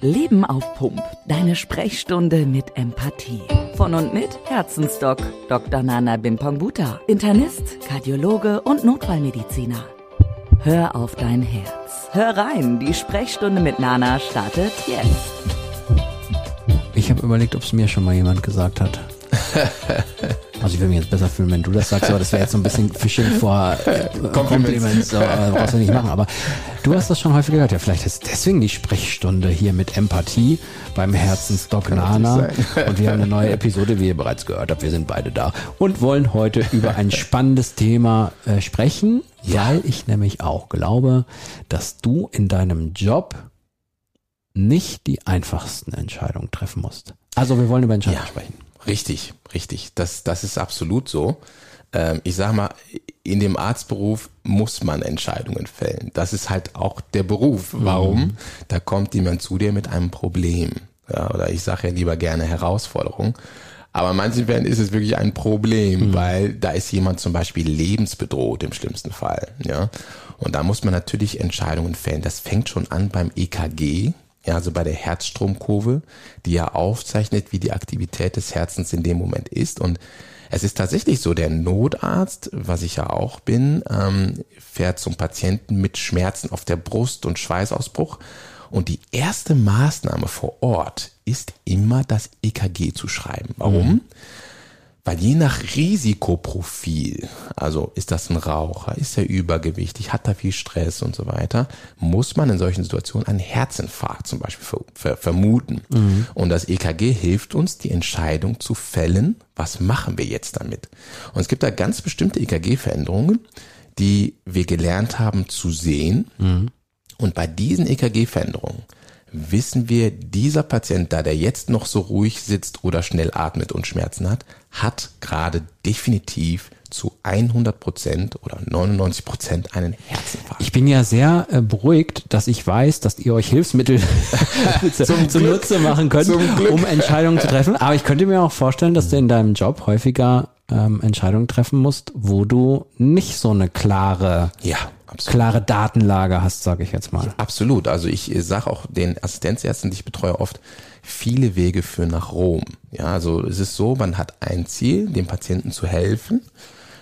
Leben auf Pump. Deine Sprechstunde mit Empathie. Von und mit Herzensdoc Dr. Nana Bimpongbuta. Internist, Kardiologe und Notfallmediziner. Hör auf dein Herz. Hör rein, die Sprechstunde mit Nana startet jetzt. Ich habe überlegt, ob es mir schon mal jemand gesagt hat. Also ich würde mich jetzt besser fühlen, wenn du das sagst, aber das wäre jetzt so ein bisschen Fishing vor äh, Compliments, so, äh, brauchst du nicht machen. Aber du hast das schon häufig gehört. Ja, vielleicht ist deswegen die Sprechstunde hier mit Empathie beim Herzensdoc Nana. Und wir haben eine neue Episode, wie ihr bereits gehört habt. Wir sind beide da und wollen heute über ein spannendes Thema äh, sprechen, ja. weil ich nämlich auch glaube, dass du in deinem Job nicht die einfachsten Entscheidungen treffen musst. Also wir wollen über Entscheidungen ja. sprechen. Richtig, richtig. Das, das ist absolut so. Ähm, ich sag mal, in dem Arztberuf muss man Entscheidungen fällen. Das ist halt auch der Beruf. Mhm. Warum? Mhm. Da kommt jemand zu dir mit einem Problem. Ja, oder ich sage ja lieber gerne Herausforderung. Aber in manchen Fällen ist es wirklich ein Problem, mhm. weil da ist jemand zum Beispiel lebensbedroht im schlimmsten Fall. Ja. Und da muss man natürlich Entscheidungen fällen. Das fängt schon an beim EKG ja, also bei der Herzstromkurve, die ja aufzeichnet, wie die Aktivität des Herzens in dem Moment ist. Und es ist tatsächlich so, der Notarzt, was ich ja auch bin, ähm, fährt zum Patienten mit Schmerzen auf der Brust und Schweißausbruch. Und die erste Maßnahme vor Ort ist immer das EKG zu schreiben. Warum? Mhm. Weil je nach Risikoprofil, also ist das ein Raucher, ist er übergewichtig, hat er viel Stress und so weiter, muss man in solchen Situationen einen Herzinfarkt zum Beispiel ver ver vermuten. Mhm. Und das EKG hilft uns, die Entscheidung zu fällen, was machen wir jetzt damit. Und es gibt da ganz bestimmte EKG-Veränderungen, die wir gelernt haben zu sehen. Mhm. Und bei diesen EKG-Veränderungen wissen wir, dieser Patient, da der jetzt noch so ruhig sitzt oder schnell atmet und Schmerzen hat, hat gerade definitiv zu 100 Prozent oder 99 Prozent einen Herzinfarkt. Ich bin ja sehr äh, beruhigt, dass ich weiß, dass ihr euch Hilfsmittel zunutze machen könnt, um Entscheidungen zu treffen. Aber ich könnte mir auch vorstellen, dass du in deinem Job häufiger ähm, Entscheidungen treffen musst, wo du nicht so eine klare ja Absolut. klare Datenlage hast, sage ich jetzt mal. Ja, absolut. Also ich sage auch den Assistenzärzten, die ich betreue, oft, viele Wege führen nach Rom. Ja, also es ist so, man hat ein Ziel, dem Patienten zu helfen,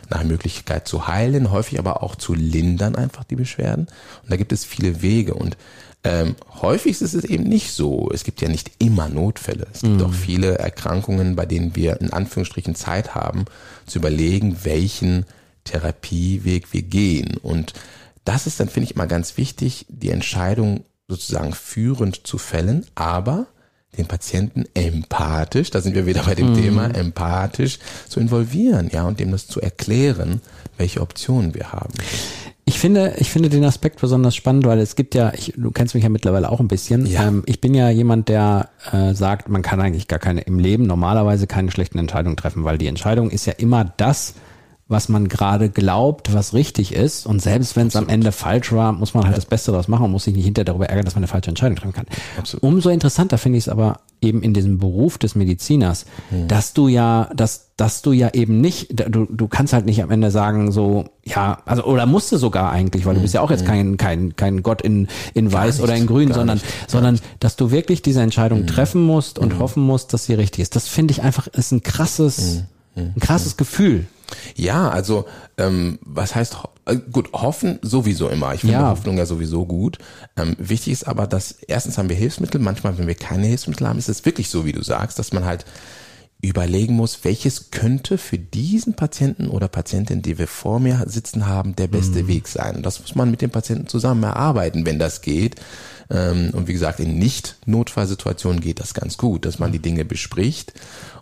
nach Möglichkeit zu heilen, häufig aber auch zu lindern einfach die Beschwerden. Und da gibt es viele Wege und ähm, häufig ist es eben nicht so. Es gibt ja nicht immer Notfälle. Es gibt mhm. auch viele Erkrankungen, bei denen wir in Anführungsstrichen Zeit haben, zu überlegen, welchen Therapieweg wir gehen. Und das ist dann, finde ich, mal ganz wichtig, die Entscheidung sozusagen führend zu fällen, aber den Patienten empathisch, da sind wir wieder bei dem mhm. Thema, empathisch zu involvieren, ja, und dem das zu erklären, welche Optionen wir haben. Ich finde, ich finde den Aspekt besonders spannend, weil es gibt ja, ich, du kennst mich ja mittlerweile auch ein bisschen. Ja. Ähm, ich bin ja jemand, der äh, sagt, man kann eigentlich gar keine im Leben normalerweise keine schlechten Entscheidungen treffen, weil die Entscheidung ist ja immer das, was man gerade glaubt, was richtig ist. Und selbst wenn es am Ende falsch war, muss man halt ja. das Beste daraus machen und muss sich nicht hinterher darüber ärgern, dass man eine falsche Entscheidung treffen kann. Absolut. Umso interessanter finde ich es aber eben in diesem Beruf des Mediziners, mhm. dass du ja, dass, dass du ja eben nicht, du, du kannst halt nicht am Ende sagen, so, ja, also, oder musst du sogar eigentlich, weil du bist ja auch jetzt mhm. kein, kein, kein Gott in, in weiß oder in grün, sondern, nicht, sondern, dass du wirklich diese Entscheidung mhm. treffen musst und mhm. hoffen musst, dass sie richtig ist. Das finde ich einfach, ist ein krasses, mhm. Mhm. ein krasses Gefühl. Ja, also ähm, was heißt äh, gut hoffen sowieso immer. Ich finde ja. Hoffnung ja sowieso gut. Ähm, wichtig ist aber, dass erstens haben wir Hilfsmittel. Manchmal, wenn wir keine Hilfsmittel haben, ist es wirklich so, wie du sagst, dass man halt überlegen muss, welches könnte für diesen Patienten oder Patientin, die wir vor mir sitzen haben, der beste mhm. Weg sein. Und das muss man mit dem Patienten zusammen erarbeiten, wenn das geht. Ähm, und wie gesagt, in Nicht-Notfallsituationen geht das ganz gut, dass man die Dinge bespricht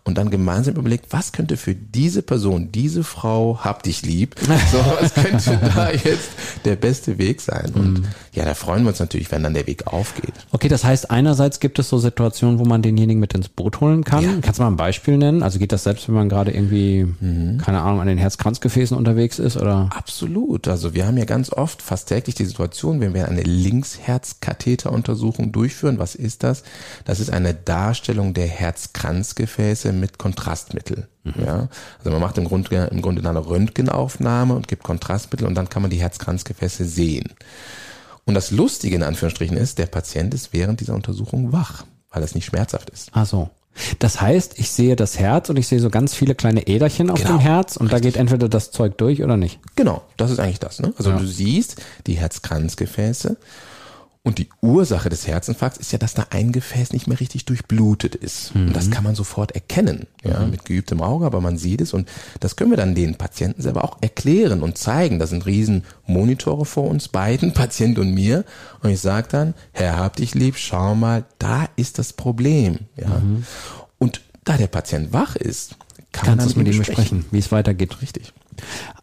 und dann gemeinsam überlegt, was könnte für diese Person, diese Frau, hab dich lieb, so, was könnte da jetzt der beste Weg sein? Und mhm. ja, da freuen wir uns natürlich, wenn dann der Weg aufgeht. Okay, das heißt, einerseits gibt es so Situationen, wo man denjenigen mit ins Boot holen kann. Ja. Kannst du mal ein Beispiel nennen? Also geht das selbst, wenn man gerade irgendwie, mhm. keine Ahnung, an den Herzkranzgefäßen unterwegs ist oder? Absolut. Also wir haben ja ganz oft, fast täglich die Situation, wenn wir eine Linksherzkatheteruntersuchung durchführen. Was ist das? Das ist eine Darstellung der Herzkranzgefäße mit Kontrastmittel. Mhm. Ja, also man macht im Grunde, im Grunde eine Röntgenaufnahme und gibt Kontrastmittel und dann kann man die Herzkranzgefäße sehen. Und das Lustige in Anführungsstrichen ist, der Patient ist während dieser Untersuchung wach, weil das nicht schmerzhaft ist. Ach so. Das heißt, ich sehe das Herz und ich sehe so ganz viele kleine Äderchen auf Genau. dem Herz und da Richtig. geht entweder das Zeug durch oder nicht. Genau, das ist eigentlich das. Ne? Also Ja. du siehst die Herzkranzgefäße und die Ursache des Herzinfarkts ist ja, dass da ein Gefäß nicht mehr richtig durchblutet ist. Und das kann man sofort erkennen, ja, mit geübtem Auge, aber man sieht es und das können wir dann den Patienten selber auch erklären und zeigen. Da sind riesen Monitore vor uns beiden, Patient und mir. Und ich sage dann, Herr, hab dich lieb, schau mal, da ist das Problem. Ja. Und da der Patient wach ist, kann man Kannst es dann mit ihm besprechen. besprechen, wie es weitergeht. Richtig.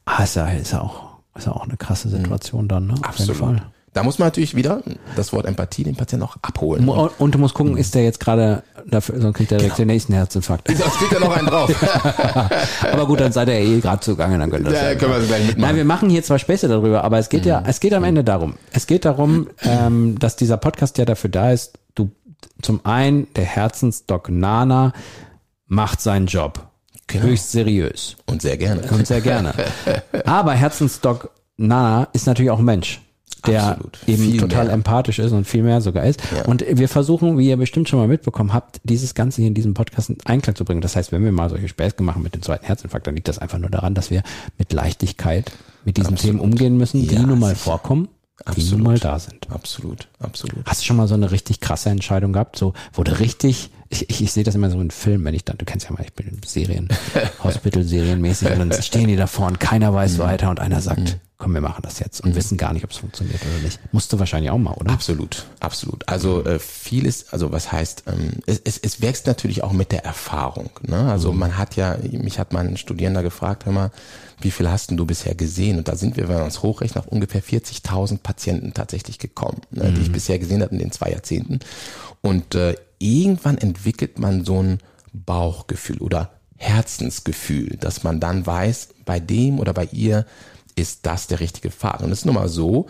Ah, ist ja, ist ja auch, ist ja auch eine krasse Situation dann, ne? Auf jeden Absolut. Fall. Da muss man natürlich wieder das Wort Empathie den Patienten auch abholen. Mo- Und du musst gucken, ist der jetzt gerade dafür, sonst kriegt er direkt Genau. den nächsten Herzinfarkt. Sonst kriegt er noch einen drauf. aber gut, dann seid ihr eh gerade zugange, dann könnt ihr das Ja, können wir das gleich mitmachen. Nein, wir machen hier zwar Späße darüber, aber es geht ja, es geht am Ende darum. Es geht darum, ähm, dass dieser Podcast ja dafür da ist, du zum einen, der Herzensdoc Nana macht seinen Job. Genau. Höchst seriös Und sehr gerne. und sehr gerne. Aber Herzensdoc Nana ist natürlich auch Mensch, der Absolut. eben Viel total mehr. empathisch ist und viel mehr sogar ist. Ja. Und wir versuchen, wie ihr bestimmt schon mal mitbekommen habt, dieses Ganze hier in diesem Podcast in Einklang zu bringen. Das heißt, wenn wir mal solche Späße machen mit dem zweiten Herzinfarkt, dann liegt das einfach nur daran, dass wir mit Leichtigkeit mit diesen Absolut. Themen umgehen müssen, die Ja, nun mal vorkommen, die Absolut. nun mal da sind. Absolut, absolut. Hast du schon mal so eine richtig krasse Entscheidung gehabt, so wurde richtig, ich, ich, ich sehe das immer so in Filmen, wenn ich dann, du kennst ja mal, ich bin in Serien, Hospital-Serienmäßig und dann stehen die davor und keiner weiß weiter und einer sagt, komm, wir machen das jetzt und wissen gar nicht, ob es funktioniert oder nicht. Musst du wahrscheinlich auch mal, oder? Absolut, absolut. Also äh, vieles, also was heißt, ähm, es, es, es wächst natürlich auch mit der Erfahrung. Ne? Also man hat ja, mich hat mal ein Studierender gefragt, hör mal, wie viel hast denn du bisher gesehen? Und da sind wir, wenn wir uns hochrechnen, auf ungefähr 40.000 Patienten tatsächlich gekommen, ne, die ich bisher gesehen habe in den zwei Jahrzehnten. Und äh, irgendwann entwickelt man so ein Bauchgefühl oder Herzensgefühl, dass man dann weiß, bei dem oder bei ihr ist das der richtige Pfad. Und es ist nun mal so,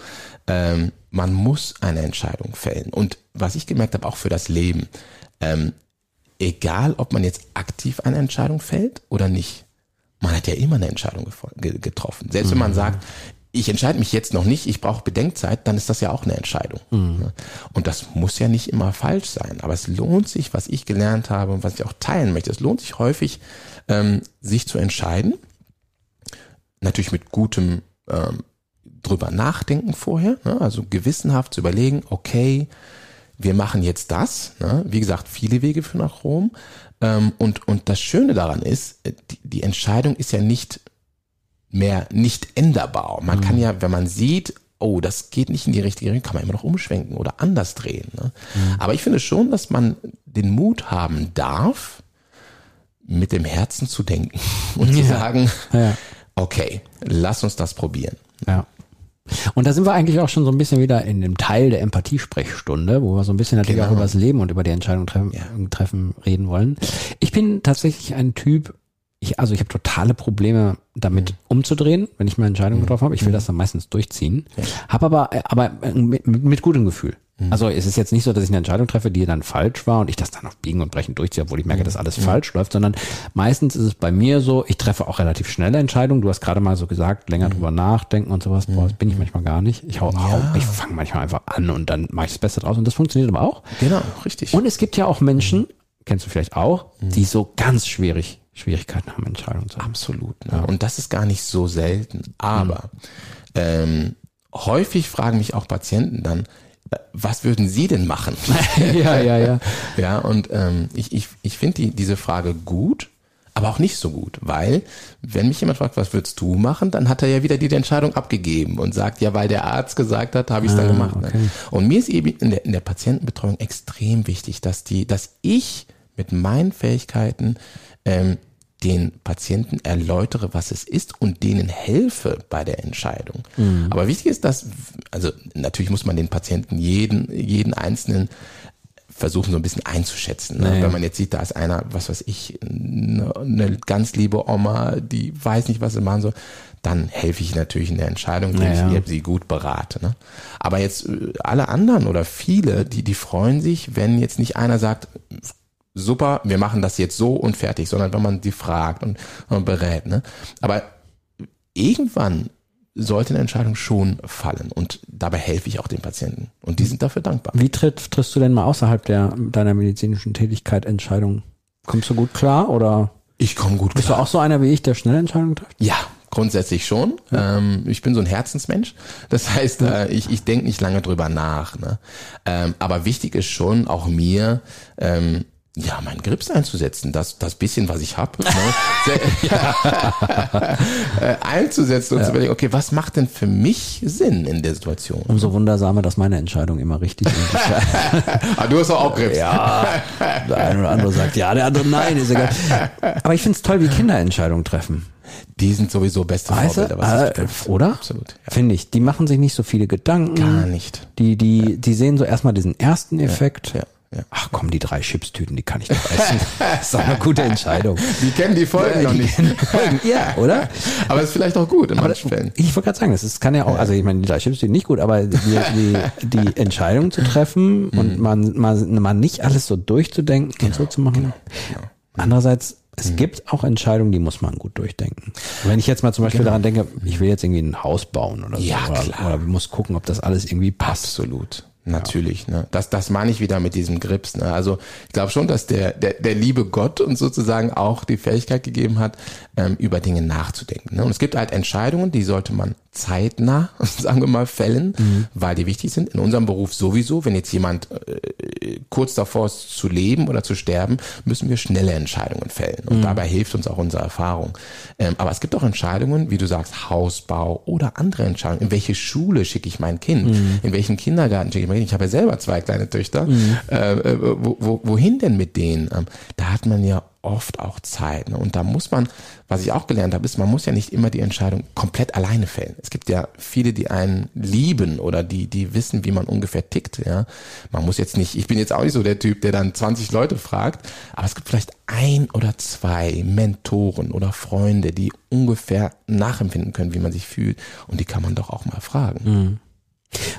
ähm, man muss eine Entscheidung fällen. Und was ich gemerkt habe, auch für das Leben, ähm, egal ob man jetzt aktiv eine Entscheidung fällt oder nicht, man hat ja immer eine Entscheidung getroffen. Selbst wenn man sagt, ich entscheide mich jetzt noch nicht, ich brauche Bedenkzeit, dann ist das ja auch eine Entscheidung. Ne? Und das muss ja nicht immer falsch sein. Aber es lohnt sich, was ich gelernt habe und was ich auch teilen möchte, es lohnt sich häufig, ähm, sich zu entscheiden. Natürlich mit gutem ähm, drüber nachdenken vorher, ne? also gewissenhaft zu überlegen, okay, wir machen jetzt das. Ne? Wie gesagt, viele Wege führen nach Rom. Ähm, und, und das Schöne daran ist, äh, die, die Entscheidung ist ja nicht mehr nicht änderbar. Man kann ja, wenn man sieht, oh, das geht nicht in die richtige Richtung, kann man immer noch umschwenken oder anders drehen. Ne? Aber ich finde schon, dass man den Mut haben darf, mit dem Herzen zu denken und zu Ja. sagen, Ja. okay, lass uns das probieren. Ja. Und da sind wir eigentlich auch schon so ein bisschen wieder in dem Teil der Empathiesprechstunde, wo wir so ein bisschen natürlich Genau. auch über das Leben und über die Entscheidung treffen, treffen reden wollen. Ich bin tatsächlich ein Typ, ich, also ich habe totale Probleme damit umzudrehen, wenn ich meine Entscheidung getroffen habe. Ich will das dann meistens durchziehen. Habe aber, aber mit, mit, mit gutem Gefühl. Also es ist jetzt nicht so, dass ich eine Entscheidung treffe, die dann falsch war und ich das dann auf Biegen und Brechen durchziehe, obwohl ich merke, dass alles falsch läuft, sondern meistens ist es bei mir so, ich treffe auch relativ schnelle Entscheidungen. Du hast gerade mal so gesagt, länger drüber nachdenken und sowas. Boah, das bin ich manchmal gar nicht. Ich hau, hau ich fange manchmal einfach an und dann mache ich das Beste draus und das funktioniert aber auch. Genau, richtig. Und es gibt ja auch Menschen, kennst du vielleicht auch, die so ganz schwierig Schwierigkeiten haben, Entscheidungen zu haben. Absolut. Ne? Und das ist gar nicht so selten. Aber ähm, häufig fragen mich auch Patienten dann, äh, was würden Sie denn machen? ja, ja, ja. ja, und ähm, ich, ich, ich finde die, diese Frage gut, aber auch nicht so gut, weil wenn mich jemand fragt, was würdest du machen, dann hat er ja wieder die Entscheidung abgegeben und sagt, ja, weil der Arzt gesagt hat, habe ich es dann gemacht. Ne? Und mir ist eben in der, in der Patientenbetreuung extrem wichtig, dass die, dass ich mit meinen Fähigkeiten ähm, den Patienten erläutere, was es ist und denen helfe bei der Entscheidung. Aber wichtig ist, dass, also natürlich muss man den Patienten jeden, jeden einzelnen versuchen so ein bisschen einzuschätzen. Ne? Naja. Wenn man jetzt sieht, da ist einer, was weiß ich, eine, eine ganz liebe Oma, die weiß nicht, was sie machen soll, dann helfe ich natürlich in der Entscheidung, indem Naja. ich sie gut berate. Ne? Aber jetzt äh, alle anderen oder viele, die, die freuen sich, wenn jetzt nicht einer sagt, super, wir machen das jetzt so und fertig, sondern wenn man sie fragt und, und berät. Ne? Aber irgendwann sollte eine Entscheidung schon fallen. Und dabei helfe ich auch den Patienten. Und die sind dafür dankbar. Wie tritt, triffst du denn mal außerhalb der, deiner medizinischen Tätigkeit Entscheidungen? Kommst du gut klar oder? Ich komme gut Bist klar. du auch so einer wie ich, der schnell Entscheidungen trifft? Ja, grundsätzlich schon. Ähm, ich bin so ein Herzensmensch. Das heißt, äh, ich, ich denke nicht lange drüber nach. Ne? Ähm, aber wichtig ist schon auch mir, ähm, ja, meinen Grips einzusetzen, das, das bisschen, was ich habe, ne, äh, einzusetzen und zu überlegen, okay, was macht denn für mich Sinn in der Situation? Umso wundersamer, dass meine Entscheidungen immer richtig sind. ah, du hast doch auch Grips. ja, der eine oder andere sagt ja, der andere nein, ist egal. Aber ich finde es toll, wie Kinder Entscheidungen treffen. Die sind sowieso beste Weißt? Vorbilder, was ich Äh, bin. oder? Absolut. Ja. Finde ich. Die machen sich nicht so viele Gedanken. Gar nicht. Die, die, die sehen so erstmal diesen ersten Effekt. Ja, ja. Ach komm, die drei Chipstüten, die kann ich doch essen. das ist doch eine gute Entscheidung. Die kennen die Folgen noch nicht. ja, oder? Aber ist vielleicht auch gut in manchen Fällen. Ich wollte gerade sagen, das ist, kann ja auch, also ich meine, die drei Chipstüten nicht gut, aber die, die, die Entscheidung zu treffen und Mhm. man, man, man nicht alles so durchzudenken und so zu machen. genau. Andererseits, es Mhm. gibt auch Entscheidungen, die muss man gut durchdenken. Wenn ich jetzt mal zum Beispiel daran denke, ich will jetzt irgendwie ein Haus bauen oder so, Genau. Ja, oder, klar. oder muss gucken, ob das alles irgendwie passt. Absolut. Natürlich, ne? Das, das meine ich wieder mit diesem Grips. Ne? Also ich glaube schon, dass der, der, der liebe Gott uns sozusagen auch die Fähigkeit gegeben hat, ähm, über Dinge nachzudenken. Ne? Und es gibt halt Entscheidungen, die sollte man zeitnah, sagen wir mal, fällen, weil die wichtig sind. In unserem Beruf sowieso, wenn jetzt jemand äh, kurz davor ist zu leben oder zu sterben, müssen wir schnelle Entscheidungen fällen. Und dabei hilft uns auch unsere Erfahrung. Ähm, aber es gibt auch Entscheidungen, wie du sagst, Hausbau oder andere Entscheidungen. In welche Schule schicke ich mein Kind? In welchen Kindergarten schicke ich mein Kind? Ich habe ja selber zwei kleine Töchter. Äh, äh, wo, wo, wohin denn mit denen? Ähm, da hat man ja oft auch Zeit. Ne? Und da muss man, was ich auch gelernt habe, ist, man muss ja nicht immer die Entscheidung komplett alleine fällen. Es gibt ja viele, die einen lieben oder die, die wissen, wie man ungefähr tickt. Ja, Man muss jetzt nicht, ich bin jetzt auch nicht so der Typ, der dann 20 Leute fragt, aber es gibt vielleicht ein oder zwei Mentoren oder Freunde, die ungefähr nachempfinden können, wie man sich fühlt. Und die kann man doch auch mal fragen.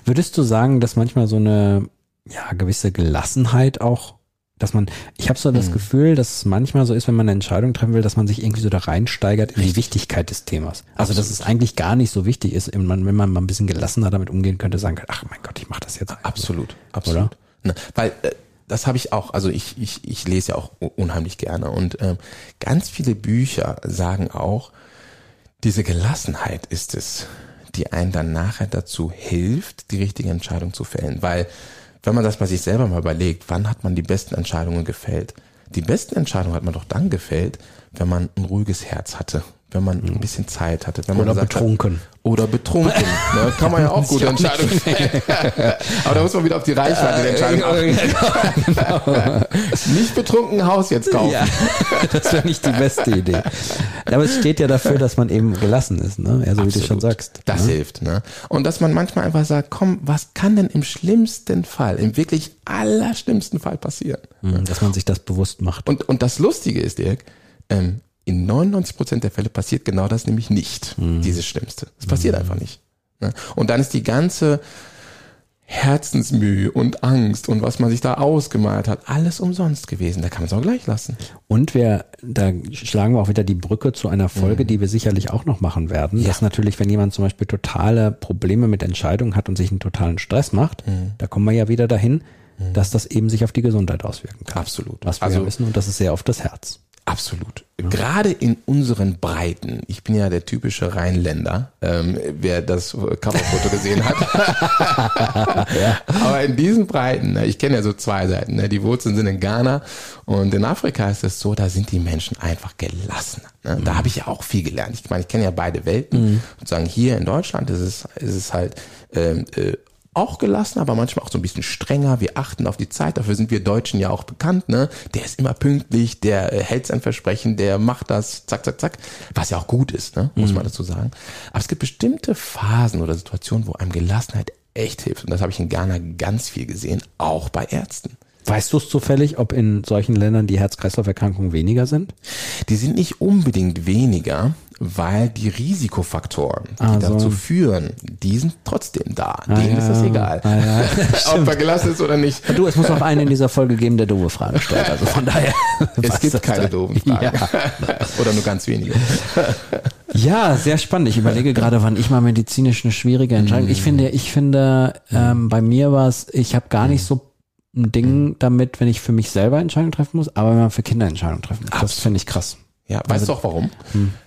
Würdest du sagen, dass manchmal so eine ja, gewisse Gelassenheit auch, dass man, ich habe so das Mhm. Gefühl, dass es manchmal so ist, wenn man eine Entscheidung treffen will, dass man sich irgendwie so da reinsteigert in die Wichtigkeit des Themas. Also dass es eigentlich gar nicht so wichtig ist, wenn man, wenn man mal ein bisschen gelassener damit umgehen könnte, sagen könnte, ach mein Gott, ich mache das jetzt. einfach. Absolut, absolut. Ne, weil äh, das habe ich auch, also ich, ich, ich lese ja auch unheimlich gerne und ähm, ganz viele Bücher sagen auch, diese Gelassenheit ist es, die einen dann nachher dazu hilft, die richtige Entscheidung zu fällen. Weil, wenn man das bei sich selber mal überlegt, wann hat man die besten Entscheidungen gefällt? Die besten Entscheidungen hat man doch dann gefällt, wenn man ein ruhiges Herz hatte, wenn man ein bisschen Zeit hatte, Oder gesagt hat- betrunken. oder betrunken. ne? Kann man ja auch gute Entscheidungen. Aber da muss man wieder auf die Reichweite der Entscheidung achten. Nicht betrunken Haus jetzt kaufen. Ja, das wäre nicht die beste Idee. Aber es steht ja dafür, dass man eben gelassen ist, ne? Ja, so wie du schon sagst. Das ne? hilft, ne? Und dass man manchmal einfach sagt, komm, was kann denn im schlimmsten Fall, im wirklich allerschlimmsten Fall passieren? Mhm, Dass man sich das bewusst macht. Und, und das Lustige ist, Dirk, ähm, in 99 Prozent der Fälle passiert genau das nämlich nicht, dieses Schlimmste. Es passiert einfach nicht. Und dann ist die ganze Herzensmühe und Angst und was man sich da ausgemalt hat, alles umsonst gewesen. Da kann man es auch gleich lassen. Und wir, da schlagen wir auch wieder die Brücke zu einer Folge, die wir sicherlich auch noch machen werden. Ja. Dass natürlich, wenn jemand zum Beispiel totale Probleme mit Entscheidungen hat und sich einen totalen Stress macht, da kommen wir ja wieder dahin, dass das eben sich auf die Gesundheit auswirken kann. Absolut. Was wir Also- ja wissen, und das ist sehr oft das Herz. Absolut. Gerade in unseren Breiten, ich bin ja der typische Rheinländer, ähm, wer das Coverfoto gesehen hat. Aber in diesen Breiten, ne, ich kenne ja so zwei Seiten, ne, die Wurzeln sind in Ghana und in Afrika ist es so, da sind die Menschen einfach gelassener. Ne? Da habe ich ja auch viel gelernt. Ich meine, ich kenne ja beide Welten. Sozusagen hier in Deutschland ist es, ist es halt ähm, äh, auch gelassen, aber manchmal auch so ein bisschen strenger. Wir achten auf die Zeit. Dafür sind wir Deutschen ja auch bekannt. Ne? Der ist immer pünktlich, der äh, hält sein Versprechen, der macht das, zack, zack, zack. Was ja auch gut ist, ne? muss man dazu sagen. Aber es gibt bestimmte Phasen oder Situationen, wo einem Gelassenheit echt hilft. Und das habe ich in Ghana ganz viel gesehen, auch bei Ärzten. Weißt du es zufällig, ob in solchen Ländern die Herz-Kreislauf-Erkrankungen weniger sind? Die sind nicht unbedingt weniger, weil die Risikofaktoren, die Ah, so. dazu führen, die sind trotzdem da. Denen ja. ist das egal. Ah, ja. Ob er gelassen ist oder nicht. Du, es muss auch einen in dieser Folge geben, der doofe Fragen stellt. Also von daher. Es gibt keine dann. doofen Fragen. Ja. Oder nur ganz wenige. Ja, sehr spannend. Ich überlege gerade, wann ich mal medizinisch eine schwierige Entscheidung. Ich finde, ich finde, ähm, bei mir war es, ich habe gar nicht so ein Ding damit, wenn ich für mich selber Entscheidungen treffen muss, aber wenn man für Kinder Entscheidungen treffen muss. Das finde ich krass. Ja, weißt du auch warum?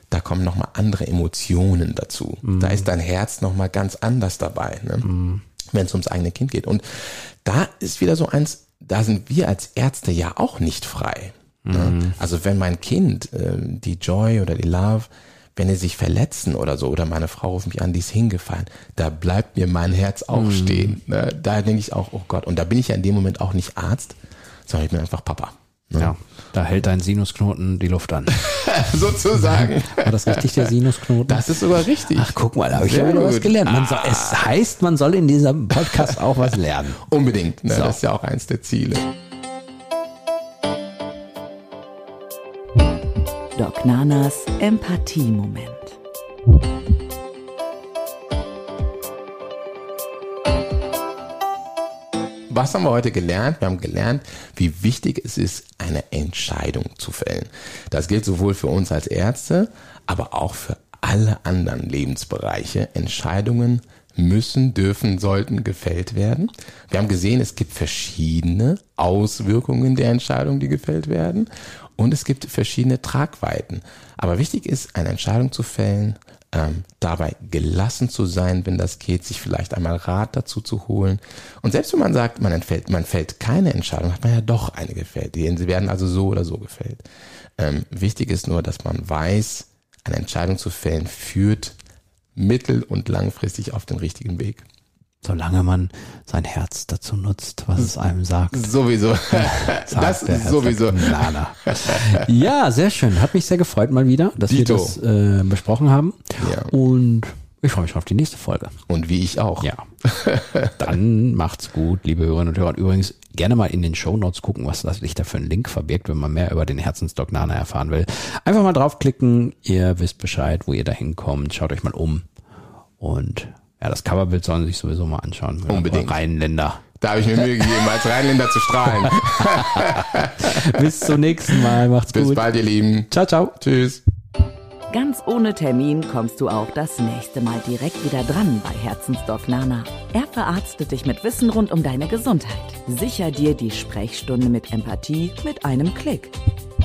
Da kommen nochmal andere Emotionen dazu. Da ist dein Herz nochmal ganz anders dabei, ne? wenn es ums eigene Kind geht. Und da ist wieder so eins, da sind wir als Ärzte ja auch nicht frei. Ne? Also wenn mein Kind, äh, die Joy oder die Love, wenn die sich verletzen oder so, oder meine Frau ruft mich an, die ist hingefallen, da bleibt mir mein Herz auch stehen. Ne? Da denke ich auch, oh Gott, und da bin ich ja in dem Moment auch nicht Arzt, sondern ich bin einfach Papa. Ne? Ja, da hält dein Sinusknoten die Luft an. Sozusagen. War das richtig, der Sinusknoten? Das ist sogar richtig. Ach, guck mal, da habe ich ja wieder was gelernt. Man soll, es heißt, man soll in diesem Podcast auch was lernen. Unbedingt, ne? So. das ist ja auch eins der Ziele. Doc Nanas Empathie-Moment. Was haben wir heute gelernt? Wir haben gelernt, wie wichtig es ist, eine Entscheidung zu fällen. Das gilt sowohl für uns als Ärzte, aber auch für alle anderen Lebensbereiche. Entscheidungen müssen, dürfen, sollten gefällt werden. Wir haben gesehen, es gibt verschiedene Auswirkungen der Entscheidung, die gefällt werden. Und es gibt verschiedene Tragweiten. Aber wichtig ist, eine Entscheidung zu fällen, ähm, dabei gelassen zu sein, wenn das geht, sich vielleicht einmal Rat dazu zu holen. Und selbst wenn man sagt, man, entfällt, man fällt keine Entscheidung, hat man ja doch eine gefällt. Sie werden also so oder so gefällt. Ähm, wichtig ist nur, dass man weiß, eine Entscheidung zu fällen führt mittel- und langfristig auf den richtigen Weg. Solange man sein Herz dazu nutzt, was es einem sagt. Sowieso. das Sagt der ist sowieso. Nana. Ja, sehr schön. Hat mich sehr gefreut mal wieder, dass Dito. wir das äh, besprochen haben. Ja. Und ich freue mich schon auf die nächste Folge. Und wie ich auch. Ja. Dann macht's gut, liebe Hörerinnen und Hörer. Und übrigens gerne mal in den Shownotes gucken, was das sich da für ein Link verbirgt, wenn man mehr über den Herzensdoc Nana erfahren will. Einfach mal draufklicken. Ihr wisst Bescheid, wo ihr da hinkommt. Schaut euch mal um. Und ja, das Coverbild sollen Sie sich sowieso mal anschauen. Unbedingt. Rheinländer. Da habe ich mir Mühe gegeben, als Rheinländer zu strahlen. Bis zum nächsten Mal. Macht's Bis gut. bald, ihr Lieben. Ciao, ciao. Tschüss. Ganz ohne Termin kommst du auch das nächste Mal direkt wieder dran bei Herzensdoc Nana. Er verarztet dich mit Wissen rund um deine Gesundheit. Sicher dir die Sprechstunde mit Empathie mit einem Klick.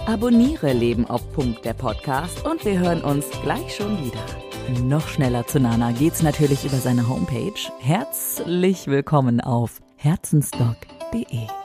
Abonniere Leben auf Punkt der Podcast und wir hören uns gleich schon wieder. Noch schneller zu Nana geht's natürlich über seine Homepage. Herzlich willkommen auf herzensdoc.de.